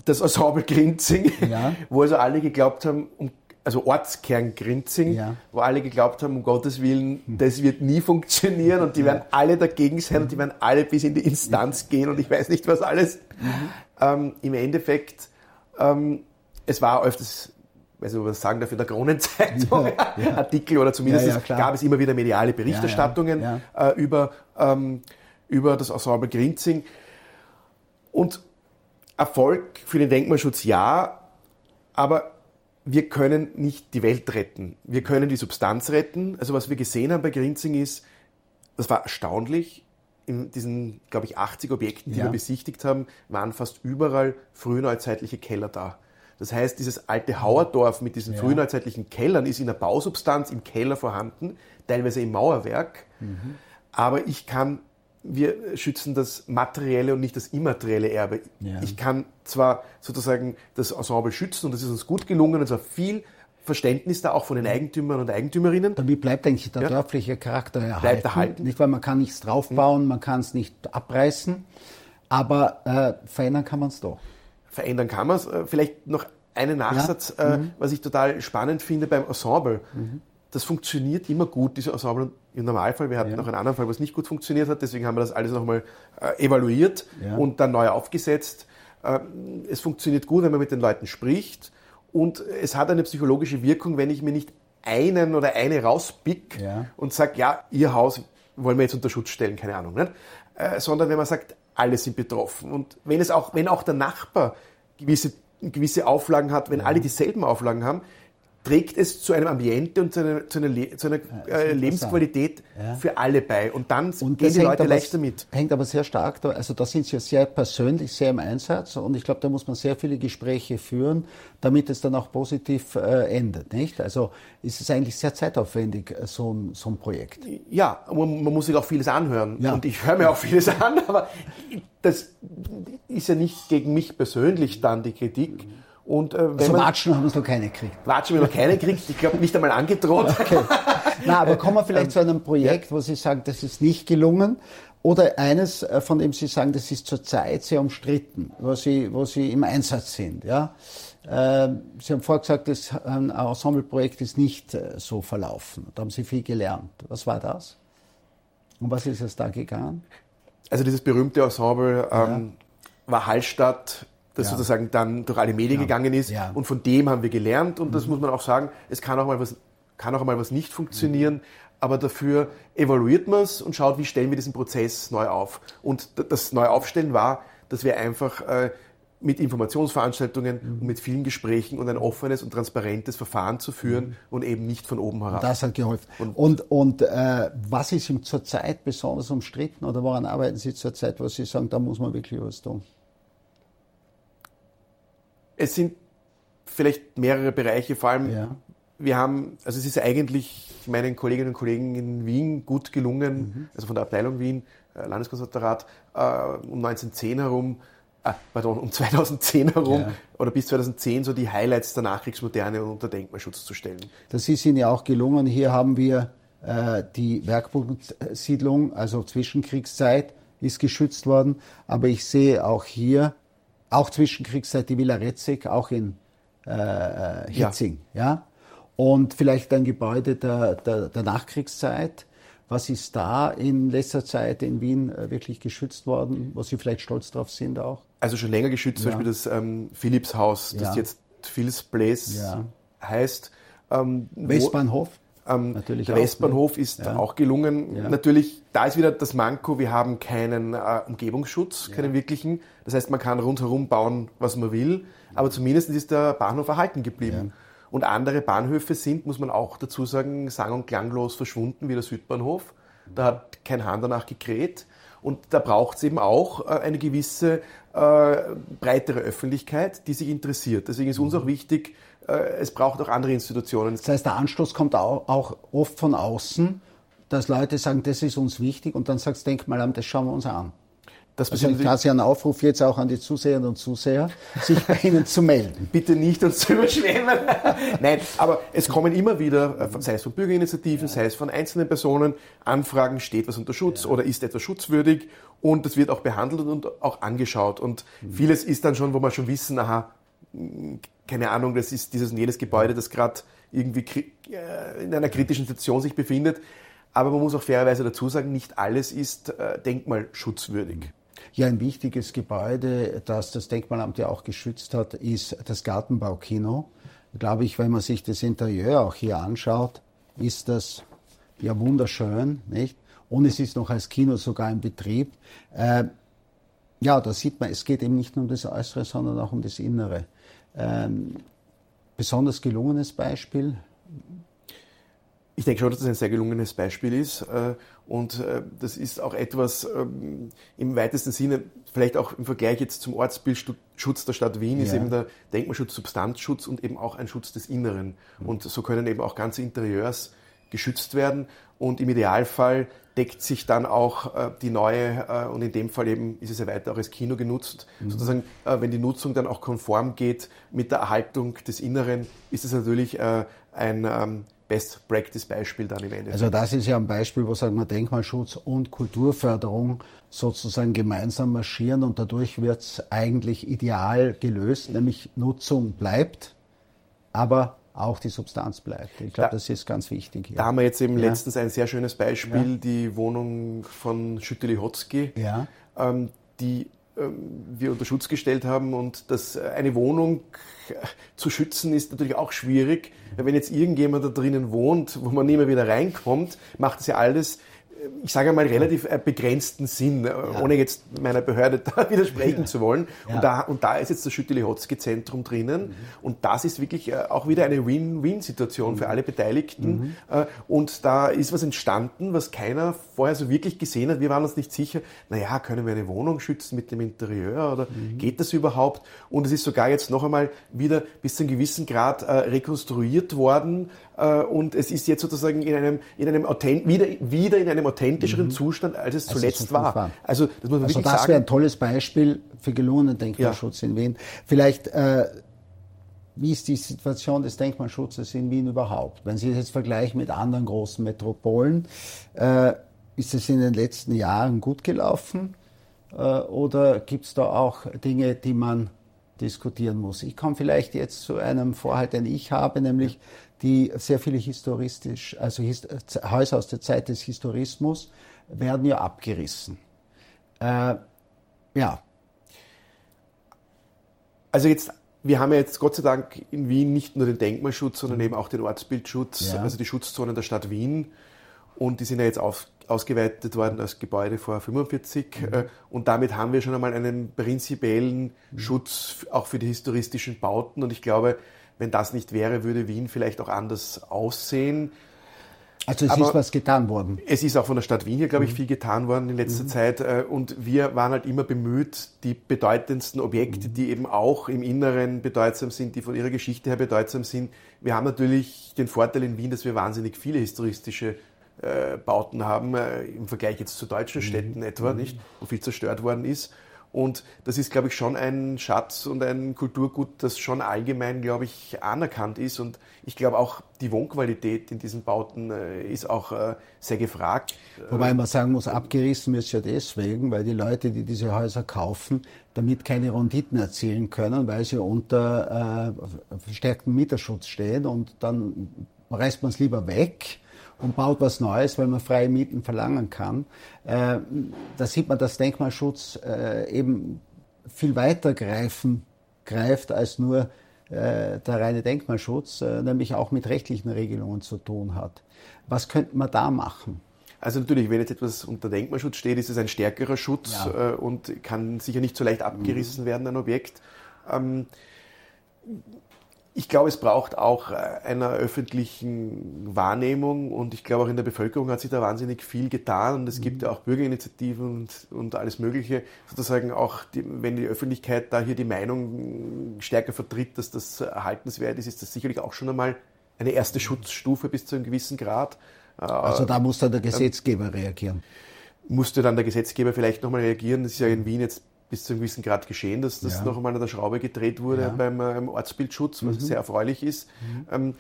Speaker 2: das Ensemble Grinzing, ja. [laughs] wo also alle geglaubt haben, um also Ortskern Grinzing, ja. wo alle geglaubt haben, um Gottes Willen, das wird nie funktionieren und die werden alle dagegen sein und die werden alle bis in die Instanz gehen und ich weiß nicht was alles. Mhm. Ähm, Im Endeffekt, ähm, es war öfters, weiß nicht, was sagen darf, in der Kronenzeitung [laughs] ja, ja. Artikel oder zumindest gab es immer wieder mediale Berichterstattungen äh, über, ähm, über das Ensemble Grinzing. Und Erfolg für den Denkmalschutz ja, aber wir können nicht die Welt retten. Wir können die Substanz retten. Also was wir gesehen haben bei Grinzing ist, das war erstaunlich. In diesen, glaube ich, 80 Objekten, die ja. wir besichtigt haben, waren fast überall frühneuzeitliche Keller da. Das heißt, dieses alte Hauerdorf mit diesen ja. frühneuzeitlichen Kellern ist in der Bausubstanz im Keller vorhanden, teilweise im Mauerwerk. Mhm. Aber ich kann wir schützen das materielle und nicht das immaterielle Erbe. Ja. Ich kann zwar sozusagen das Ensemble schützen und das ist uns gut gelungen und zwar viel Verständnis da auch von den Eigentümern und Eigentümerinnen.
Speaker 1: Damit bleibt eigentlich der ja. dörfliche Charakter erhalten.
Speaker 2: Bleibt erhalten.
Speaker 1: Nicht, weil man kann nichts draufbauen, mhm. man kann es nicht abreißen, aber äh, verändern kann man es doch.
Speaker 2: Verändern kann man es. Äh, vielleicht noch einen Nachsatz, ja. äh, mhm. was ich total spannend finde beim Ensemble. Mhm das funktioniert immer gut, diese Ensemble im Normalfall. Wir hatten ja. noch einen anderen Fall, was nicht gut funktioniert hat, deswegen haben wir das alles nochmal äh, evaluiert ja. und dann neu aufgesetzt. Äh, es funktioniert gut, wenn man mit den Leuten spricht und es hat eine psychologische Wirkung, wenn ich mir nicht einen oder eine rauspick
Speaker 1: Ja.
Speaker 2: und sage, ja, ihr Haus wollen wir jetzt unter Schutz stellen, keine Ahnung, nicht? Äh, sondern wenn man sagt, alle sind betroffen. Und wenn es auch, wenn auch der Nachbar gewisse, gewisse Auflagen hat, wenn alle dieselben Auflagen haben, trägt es zu einem Ambiente und zu einer, zu einer, Le zu einer äh, Lebensqualität
Speaker 1: Ja.
Speaker 2: für alle bei. Und dann
Speaker 1: Und
Speaker 2: gehen die Leute
Speaker 1: aber,
Speaker 2: leichter mit.
Speaker 1: Hängt aber sehr stark, da, also da sind Sie ja sehr persönlich, sehr im Einsatz und ich glaube, da muss man sehr viele Gespräche führen, damit es dann auch positiv äh, endet, nicht? Also ist es eigentlich sehr zeitaufwendig, äh, so ein, so ein Projekt.
Speaker 2: Ja, man, man muss sich auch vieles anhören.
Speaker 1: Ja.
Speaker 2: Und ich höre mir auch vieles an, [laughs] aber das ist ja nicht gegen mich persönlich dann die Kritik. Und äh, wenn
Speaker 1: Also
Speaker 2: man
Speaker 1: Watschen haben es noch keine gekriegt.
Speaker 2: Watschen wir noch keine kriegt, ich glaube nicht einmal angedroht. [laughs]
Speaker 1: Okay. Na, aber kommen wir vielleicht zu einem Projekt, wo Sie sagen, das ist nicht gelungen. Oder eines, äh, von dem Sie sagen, das ist zurzeit sehr umstritten, wo Sie, wo Sie im Einsatz sind. Ja? Ähm, Sie haben vorher gesagt, das ein Ensembleprojekt ist nicht äh, so verlaufen. Da haben Sie viel gelernt. Was war das? Um was ist es da gegangen?
Speaker 2: Also dieses berühmte Ensemble ähm, war Hallstatt, das
Speaker 1: Ja.
Speaker 2: sozusagen dann durch alle Medien gegangen ist.
Speaker 1: Ja. Mhm.
Speaker 2: Und von dem haben wir gelernt. Und das muss man auch sagen, es kann auch mal was, kann auch mal was nicht funktionieren. Aber dafür evaluiert man es und schaut, wie stellen wir diesen Prozess neu auf. Und das Neuaufstellen war, dass wir einfach äh, mit Informationsveranstaltungen
Speaker 1: Mhm.
Speaker 2: und mit vielen Gesprächen und ein offenes und transparentes Verfahren zu führen und eben nicht von oben herab.
Speaker 1: Das hat geholfen. Und, und äh, was ist ihm zurzeit besonders umstritten oder woran arbeiten Sie zurzeit, wo Sie sagen, da muss man wirklich was tun?
Speaker 2: Es sind vielleicht mehrere Bereiche, vor allem
Speaker 1: Ja.
Speaker 2: wir haben, also es ist eigentlich meinen Kolleginnen und Kollegen in Wien gut gelungen,
Speaker 1: Mhm.
Speaker 2: also von der Abteilung Wien, äh, Landeskonservatorat, äh, um 1910 herum, äh, pardon, um 2010 herum
Speaker 1: Ja.
Speaker 2: oder bis 2010 so die Highlights der Nachkriegsmoderne unter Denkmalschutz zu stellen.
Speaker 1: Das ist Ihnen ja auch gelungen. Hier haben wir äh, die Werkpunktssiedlung, also Zwischenkriegszeit, ist geschützt worden. Aber ich sehe auch hier, auch Zwischenkriegszeit, die Villa Retzig, auch in äh, Hitzing. Ja. Und vielleicht ein Gebäude der, der, der Nachkriegszeit. Was ist da in letzter Zeit in Wien äh, wirklich geschützt worden, wo Sie vielleicht stolz drauf sind auch?
Speaker 2: Also schon länger geschützt, zum
Speaker 1: Ja.
Speaker 2: Beispiel das ähm, Philips-Haus, das
Speaker 1: Ja.
Speaker 2: jetzt Phil's Place
Speaker 1: Ja.
Speaker 2: heißt. Ähm,
Speaker 1: Westbahnhof?
Speaker 2: Ähm, der
Speaker 1: auch,
Speaker 2: Westbahnhof ist
Speaker 1: Ja.
Speaker 2: auch gelungen.
Speaker 1: Ja.
Speaker 2: Natürlich, da ist wieder das Manko, wir haben keinen äh, Umgebungsschutz, keinen wirklichen. Das heißt, man kann rundherum bauen, was man will, aber zumindest ist der Bahnhof erhalten geblieben. Und andere Bahnhöfe sind, muss man auch dazu sagen, sang- und klanglos verschwunden, wie der Südbahnhof. Da hat kein Hahn danach gekräht. Und da braucht es eben auch äh, eine gewisse äh, breitere Öffentlichkeit, die sich interessiert. Deswegen ist uns auch wichtig, es braucht auch andere Institutionen.
Speaker 1: Das heißt, der Anstoß kommt auch, auch oft von außen, dass Leute sagen, das ist uns wichtig und dann sagt das Denkmalamt, das schauen wir uns an.
Speaker 2: Das
Speaker 1: Also quasi ein Aufruf jetzt auch an die Zuseherinnen und Zuseher, sich bei Ihnen zu melden. [laughs]
Speaker 2: bitte nicht uns zu überschwemmen. [laughs] Nein, aber es kommen immer wieder, äh, sei es von Bürgerinitiativen, sei es von einzelnen Personen, Anfragen, steht was unter Schutz oder ist etwas schutzwürdig und das wird auch behandelt und auch angeschaut. Und vieles ist dann schon, wo wir schon wissen, aha, keine Ahnung, das ist dieses und jenes Gebäude, das gerade irgendwie äh, in einer kritischen Situation sich befindet. Aber man muss auch fairerweise dazu sagen, nicht alles ist äh, denkmalschutzwürdig.
Speaker 1: Ja, ein wichtiges Gebäude, das das Denkmalamt ja auch geschützt hat, ist das Gartenbaukino. Glaube ich, wenn man sich das Interieur auch hier anschaut, ist das ja wunderschön, nicht? Und es ist noch als Kino sogar in Betrieb. Äh, ja, da sieht man, es geht eben nicht nur um das Äußere, sondern auch um das Innere. Ähm, besonders gelungenes Beispiel.
Speaker 2: Ich denke schon, dass das ein sehr gelungenes Beispiel ist. äh, Und äh, das ist auch etwas ähm, im weitesten Sinne, vielleicht auch im Vergleich jetzt zum Ortsbildschutz der Stadt Wien, ist
Speaker 1: Ja.
Speaker 2: eben der Denkmalschutz Substanzschutz und eben auch ein Schutz des Inneren. Und so können eben auch ganze Interieurs geschützt werden. Und im Idealfall deckt sich dann auch äh, die neue, äh, und in dem Fall eben ist es ja weiter auch als Kino genutzt, sozusagen, äh, wenn die Nutzung dann auch konform geht mit der Erhaltung des Inneren, ist es natürlich äh, ein ähm, Best-Practice-Beispiel dann im Endeffekt.
Speaker 1: Also das ist ja ein Beispiel, wo sagen wir Denkmalschutz und Kulturförderung sozusagen gemeinsam marschieren und dadurch wird es eigentlich ideal gelöst, nämlich Nutzung bleibt, aber auch die Substanz bleibt. Ich glaube,
Speaker 2: Da-
Speaker 1: das ist ganz wichtig. Hier.
Speaker 2: da haben wir jetzt eben
Speaker 1: Ja.
Speaker 2: letztens ein sehr schönes Beispiel,
Speaker 1: Ja.
Speaker 2: die Wohnung von Schütteli-Hotzky,
Speaker 1: Ja.
Speaker 2: ähm, die ähm, wir unter Schutz gestellt haben. Und das, äh, eine Wohnung zu schützen ist natürlich auch schwierig. Wenn jetzt irgendjemand da drinnen wohnt, wo man nie mehr wieder reinkommt, macht das ja alles ich sage mal, relativ äh, begrenzten Sinn, äh, ja. ohne jetzt meiner Behörde [laughs] da widersprechen ja. zu wollen. Ja. Und, da, und da ist jetzt das Schütteli-Hotzki-Zentrum drinnen. Mhm. Und das ist wirklich äh, auch wieder eine Win-Win-Situation mhm. für alle Beteiligten. Mhm. Und da ist was entstanden, was keiner vorher so wirklich gesehen hat. Wir waren uns nicht sicher, naja, können wir eine Wohnung schützen mit dem Interieur oder mhm. geht das überhaupt? Und es ist sogar jetzt noch einmal wieder bis zu einem gewissen Grad rekonstruiert worden. Und es ist jetzt sozusagen in einem, in einem wieder, wieder in einem authentischeren mhm. Zustand, als es zuletzt als es war. war.
Speaker 1: Also das, muss man also das wäre ein tolles Beispiel für gelungenen Denkmalschutz ja. in Wien. Vielleicht, äh, wie ist die Situation des Denkmalschutzes in Wien überhaupt? Wenn Sie das jetzt vergleichen mit anderen großen Metropolen, äh, ist es in den letzten Jahren gut gelaufen? Äh, oder gibt es da auch Dinge, die man diskutieren muss. Ich komme vielleicht jetzt zu einem Vorhalt, den ich habe, nämlich die sehr viele historistisch, also Häuser aus der Zeit des Historismus werden ja abgerissen. Äh, ja.
Speaker 2: Also jetzt, wir haben ja jetzt Gott sei Dank in Wien nicht nur den Denkmalschutz, sondern eben auch den Ortsbildschutz, ja. also die Schutzzonen der Stadt Wien. Und die sind ja jetzt auf, ausgeweitet worden als Gebäude vor 45. Mhm. Äh, und damit haben wir schon einmal einen prinzipiellen mhm. Schutz auch für die historistischen Bauten. Und ich glaube, wenn das nicht wäre, würde Wien vielleicht auch anders aussehen.
Speaker 1: Also es Aber ist was getan worden.
Speaker 2: Es ist auch von der Stadt Wien hier, glaube ich, mhm. viel getan worden in letzter mhm. Zeit. Äh, und wir waren halt immer bemüht, die bedeutendsten Objekte, mhm. die eben auch im Inneren bedeutsam sind, die von ihrer Geschichte her bedeutsam sind. Wir haben natürlich den Vorteil in Wien, dass wir wahnsinnig viele historistische äh, Bauten haben, äh, im Vergleich jetzt zu deutschen mhm. Städten etwa, mhm. nicht, wo viel zerstört worden ist. Und das ist, glaube ich, schon ein Schatz und ein Kulturgut, das schon allgemein, glaube ich, anerkannt ist. Und ich glaube auch, die Wohnqualität in diesen Bauten äh, ist auch äh, sehr gefragt.
Speaker 1: Wobei man sagen muss, abgerissen es ja deswegen, weil die Leute, die diese Häuser kaufen, damit keine Renditen erzielen können, weil sie unter äh, verstärktem Mieterschutz stehen und dann reißt man es lieber weg und baut was Neues, weil man freie Mieten verlangen kann. Äh, da sieht man, dass Denkmalschutz äh, eben viel weiter greifen, greift als nur äh, der reine Denkmalschutz, äh, nämlich auch mit rechtlichen Regelungen zu tun hat. Was könnte man da machen?
Speaker 2: Also natürlich, wenn jetzt etwas unter Denkmalschutz steht, ist es ein stärkerer Schutz ja. Äh, und kann sicher nicht so leicht abgerissen mhm. werden, ein Objekt. Ähm, ich glaube, es braucht auch äh, einer öffentlichen Wahrnehmung und ich glaube auch in der Bevölkerung hat sich da wahnsinnig viel getan und es gibt ja auch Bürgerinitiativen und, und alles Mögliche. Sozusagen auch, die, wenn die Öffentlichkeit da hier die Meinung stärker vertritt, dass das erhaltenswert ist, ist das sicherlich auch schon einmal eine erste Schutzstufe bis zu einem gewissen Grad.
Speaker 1: Also da muss dann der Gesetzgeber reagieren.
Speaker 2: Musste dann der Gesetzgeber vielleicht nochmal reagieren. Das ist ja in Wien jetzt bis zu einem gewissen Grad geschehen, dass das ja. noch einmal an der Schraube gedreht wurde ja. beim ähm, Ortsbildschutz, was mhm. sehr erfreulich ist. Mhm. Ähm,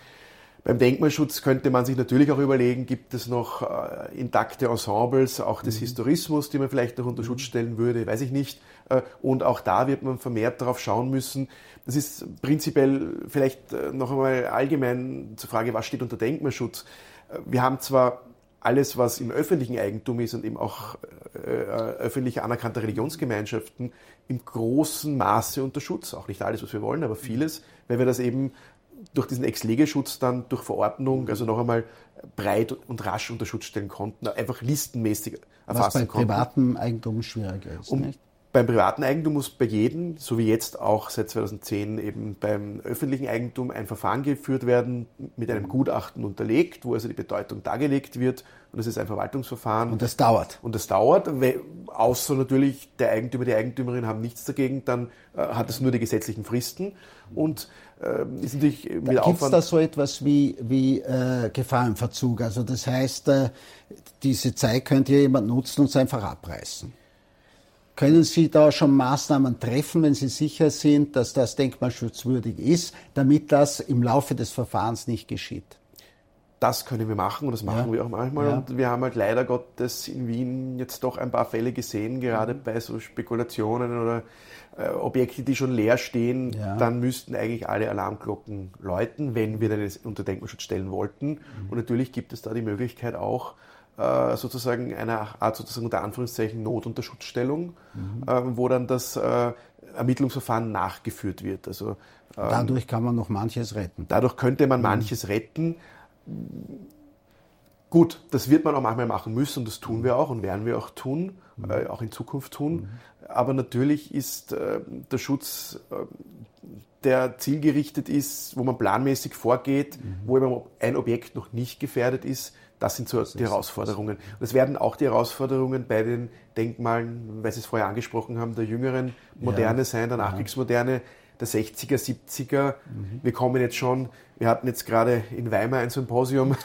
Speaker 2: beim Denkmalschutz könnte man sich natürlich auch überlegen, gibt es noch äh, intakte Ensembles, auch des mhm. Historismus, die man vielleicht noch unter Schutz mhm. stellen würde, weiß ich nicht. Äh, und auch da wird man vermehrt darauf schauen müssen. Das ist prinzipiell vielleicht äh, noch einmal allgemein zur Frage, was steht unter Denkmalschutz. Äh, wir haben zwar alles, was im öffentlichen Eigentum ist und eben auch äh, äh, öffentlich anerkannte Religionsgemeinschaften im großen Maße unter Schutz. Auch nicht alles, was wir wollen, aber vieles, weil wir das eben durch diesen Ex-Lege-Schutz dann durch Verordnung, also noch einmal breit und rasch unter Schutz stellen konnten, einfach listenmäßig erfassen
Speaker 1: was bei
Speaker 2: konnten.
Speaker 1: privatem Eigentum schwieriger ist.
Speaker 2: Um, nicht? Beim privaten Eigentum muss bei jedem, so wie jetzt auch seit 2010 eben beim öffentlichen Eigentum, ein Verfahren geführt werden, mit einem Gutachten unterlegt, wo also die Bedeutung dargelegt wird. Und das ist ein Verwaltungsverfahren.
Speaker 1: Und das dauert.
Speaker 2: Und das dauert, außer natürlich der Eigentümer, die Eigentümerin haben nichts dagegen, dann äh, hat es nur die gesetzlichen Fristen. Und äh, ist natürlich
Speaker 1: mit da Gibt es da so etwas wie, wie äh, Gefahrenverzug? Also das heißt, äh, diese Zeit könnte ja jemand nutzen und es einfach abreißen. Können Sie da schon Maßnahmen treffen, wenn Sie sicher sind, dass das denkmalschutzwürdig ist, damit das im Laufe des Verfahrens nicht geschieht?
Speaker 2: Das können wir machen und das machen ja. wir auch manchmal. Ja. Und wir haben halt leider Gottes in Wien jetzt doch ein paar Fälle gesehen, gerade mhm. bei so Spekulationen oder äh, Objekte, die schon leer stehen. Ja. Dann müssten eigentlich alle Alarmglocken läuten, wenn wir das unter Denkmalschutz stellen wollten. Mhm. Und natürlich gibt es da die Möglichkeit auch, äh, sozusagen einer Art sozusagen unter Anführungszeichen Not- und der Schutzstellung, mhm. äh, wo dann das äh, Ermittlungsverfahren nachgeführt wird. Also, ähm,
Speaker 1: dadurch kann man noch manches retten.
Speaker 2: Dadurch könnte man mhm. manches retten. Gut, das wird man auch manchmal machen müssen und das tun wir auch und werden wir auch tun, mhm. äh, auch in Zukunft tun. Mhm. Aber natürlich ist äh, der Schutz, äh, der zielgerichtet ist, wo man planmäßig vorgeht, mhm. wo eben ein Objekt noch nicht gefährdet ist, das sind so das die Herausforderungen. Und es werden auch die Herausforderungen bei den Denkmalen, weil Sie es vorher angesprochen haben, der jüngeren Moderne ja. sein, der Nachkriegsmoderne, der 60er, 70er. Mhm. Wir kommen jetzt schon, wir hatten jetzt gerade in Weimar ein Symposium,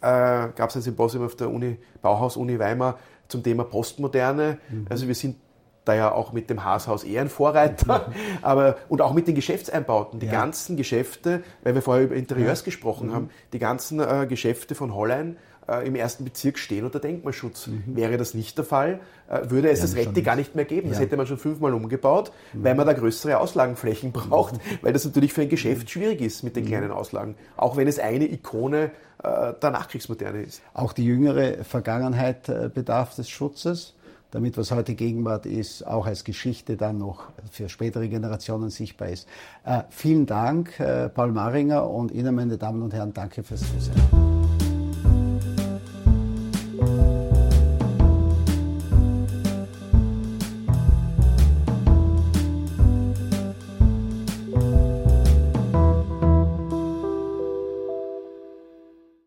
Speaker 2: ja. [laughs] äh, gab es ein Symposium auf der Uni, Bauhaus-Uni Weimar zum Thema Postmoderne. Mhm. Also wir sind da ja auch mit dem Haashaus eher ein Vorreiter, mhm. [laughs] aber und auch mit den Geschäftseinbauten, die ja. ganzen Geschäfte, weil wir vorher über Interieurs ja. gesprochen mhm. haben, die ganzen äh, Geschäfte von Hollein äh, im ersten Bezirk stehen unter Denkmalschutz. Mhm. Wäre das nicht der Fall, äh, würde es ja, das Rette gar nicht mehr geben. Das hätte man schon fünfmal umgebaut, mhm. weil man da größere Auslagenflächen braucht, mhm. [laughs] weil das natürlich für ein Geschäft schwierig ist mit den mhm. kleinen Auslagen, auch wenn es eine Ikone äh, der Nachkriegsmoderne ist.
Speaker 1: Auch die jüngere Vergangenheit äh, bedarf des Schutzes damit was heute Gegenwart ist, auch als Geschichte dann noch für spätere Generationen sichtbar ist. Äh, vielen Dank, äh, Paul Maringer und Ihnen, meine Damen und Herren, danke fürs Zusehen.